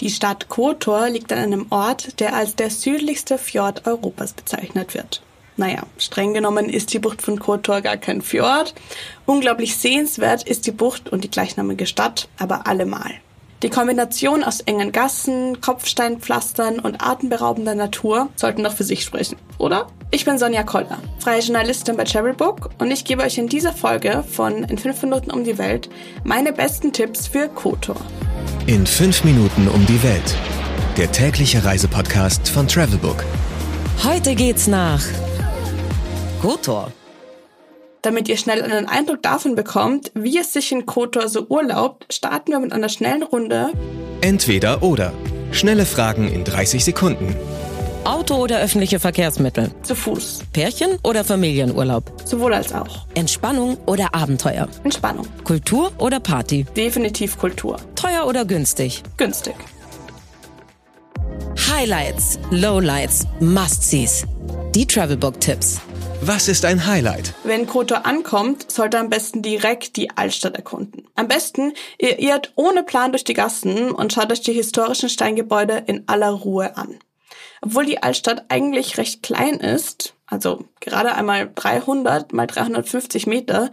Die Stadt Kotor liegt an einem Ort, der als der südlichste Fjord Europas bezeichnet wird. Naja, streng genommen ist die Bucht von Kotor gar kein Fjord. Unglaublich sehenswert ist die Bucht und die gleichnamige Stadt aber allemal. Die Kombination aus engen Gassen, Kopfsteinpflastern und atemberaubender Natur sollten doch für sich sprechen, oder? Ich bin Sonja Koller, freie Journalistin bei Travelbook und ich gebe euch in dieser Folge von In 5 Minuten um die Welt meine besten Tipps für Kotor. In 5 Minuten um die Welt. Der tägliche Reisepodcast von Travelbook. Heute geht's nach Kotor. Damit ihr schnell einen Eindruck davon bekommt, wie es sich in Kotor so urlaubt, starten wir mit einer schnellen Runde. Entweder oder. Schnelle Fragen in 30 Sekunden. Auto oder öffentliche Verkehrsmittel? Zu Fuß. Pärchen oder Familienurlaub? Sowohl als auch. Entspannung oder Abenteuer? Entspannung. Kultur oder Party? Definitiv Kultur. Teuer oder günstig? Günstig. Highlights, Lowlights, Must-Sees. Die Travelbook-Tipps. Was ist ein Highlight? Wenn Kotor ankommt, sollte am besten direkt die Altstadt erkunden. Am besten, ihr irrt ohne Plan durch die Gassen und schaut euch die historischen Steingebäude in aller Ruhe an. Obwohl die Altstadt eigentlich recht klein ist, also gerade einmal 300 mal 350 Meter,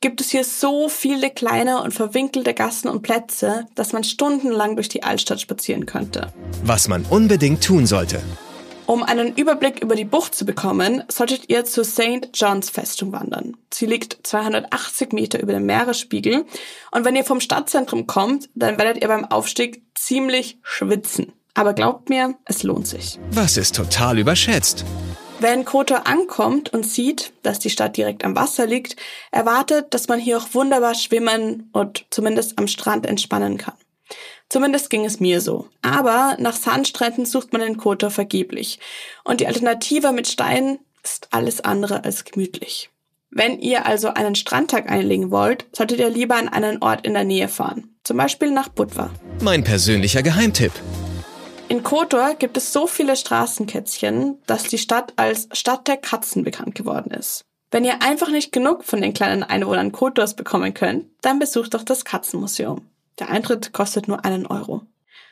gibt es hier so viele kleine und verwinkelte Gassen und Plätze, dass man stundenlang durch die Altstadt spazieren könnte. Was man unbedingt tun sollte. Um einen Überblick über die Bucht zu bekommen, solltet ihr zur St. John's Festung wandern. Sie liegt 280 Meter über dem Meeresspiegel und wenn ihr vom Stadtzentrum kommt, dann werdet ihr beim Aufstieg ziemlich schwitzen. Aber glaubt mir, es lohnt sich. Was ist total überschätzt? Wenn Kotor ankommt und sieht, dass die Stadt direkt am Wasser liegt, erwartet, dass man hier auch wunderbar schwimmen und zumindest am Strand entspannen kann. Zumindest ging es mir so. Aber nach Sandstränden sucht man in Kotor vergeblich. Und die Alternative mit Steinen ist alles andere als gemütlich. Wenn ihr also einen Strandtag einlegen wollt, solltet ihr lieber an einen Ort in der Nähe fahren. Zum Beispiel nach Budva. Mein persönlicher Geheimtipp. In Kotor gibt es so viele Straßenkätzchen, dass die Stadt als Stadt der Katzen bekannt geworden ist. Wenn ihr einfach nicht genug von den kleinen Einwohnern Kotors bekommen könnt, dann besucht doch das Katzenmuseum. Der Eintritt kostet nur einen Euro.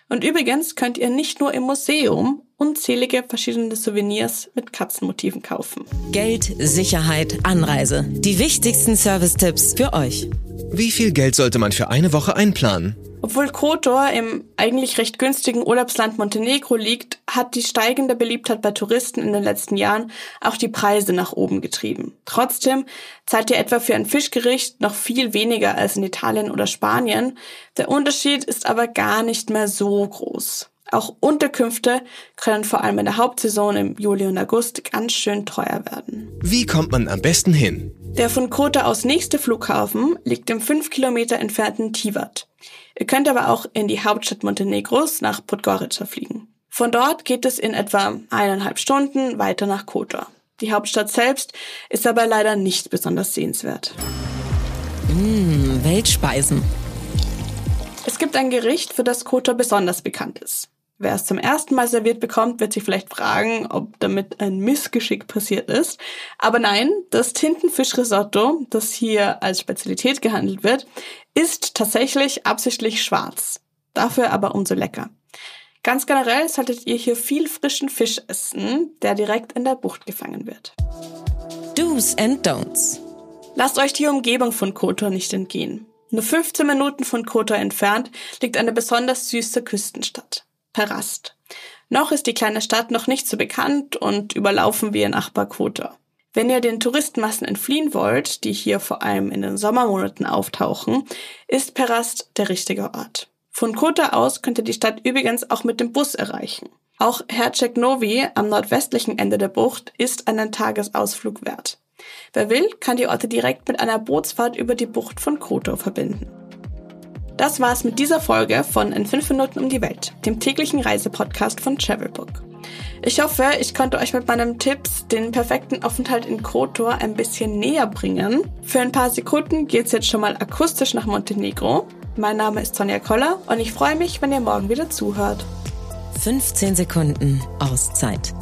Und übrigens könnt ihr nicht nur im Museum unzählige verschiedene Souvenirs mit Katzenmotiven kaufen. Geld, Sicherheit, Anreise. Die wichtigsten Service-Tipps für euch. Wie viel Geld sollte man für eine Woche einplanen? Obwohl Kotor im eigentlich recht günstigen Urlaubsland Montenegro liegt, hat die steigende Beliebtheit bei Touristen in den letzten Jahren auch die Preise nach oben getrieben. Trotzdem zahlt ihr etwa für ein Fischgericht noch viel weniger als in Italien oder Spanien. Der Unterschied ist aber gar nicht mehr so groß. Auch Unterkünfte können vor allem in der Hauptsaison im Juli und August ganz schön teuer werden. Wie kommt man am besten hin? Der von Kotor aus nächste Flughafen liegt im fünf Kilometer entfernten Tivat. Ihr könnt aber auch in die Hauptstadt Montenegros nach Podgorica fliegen. Von dort geht es in etwa eineinhalb Stunden weiter nach Kotor. Die Hauptstadt selbst ist aber leider nicht besonders sehenswert. Mmh, Weltspeisen. Es gibt ein Gericht, für das Kotor besonders bekannt ist. Wer es zum ersten Mal serviert bekommt, wird sich vielleicht fragen, ob damit ein Missgeschick passiert ist. Aber nein, das Tintenfischrisotto, das hier als Spezialität gehandelt wird, ist tatsächlich absichtlich schwarz. Dafür aber umso lecker. Ganz generell solltet ihr hier viel frischen Fisch essen, der direkt in der Bucht gefangen wird. Do's and Don'ts. Lasst euch die Umgebung von Kotor nicht entgehen. Nur 15 Minuten von Kotor entfernt liegt eine besonders süße Küstenstadt. Perast. Noch ist die kleine Stadt noch nicht so bekannt und überlaufen wir Nachbar Kotor. Wenn ihr den Touristenmassen entfliehen wollt, die hier vor allem in den Sommermonaten auftauchen, ist Perast der richtige Ort. Von Kota aus könnt ihr die Stadt übrigens auch mit dem Bus erreichen. Auch Herceg Novi am nordwestlichen Ende der Bucht ist einen Tagesausflug wert. Wer will, kann die Orte direkt mit einer Bootsfahrt über die Bucht von Koto verbinden. Das war's mit dieser Folge von In 5 Minuten um die Welt, dem täglichen Reisepodcast von Travelbook. Ich hoffe, ich konnte euch mit meinen Tipps den perfekten Aufenthalt in Kotor ein bisschen näher bringen. Für ein paar Sekunden geht's jetzt schon mal akustisch nach Montenegro. Mein Name ist Sonja Koller und ich freue mich, wenn ihr morgen wieder zuhört. 15 Sekunden Auszeit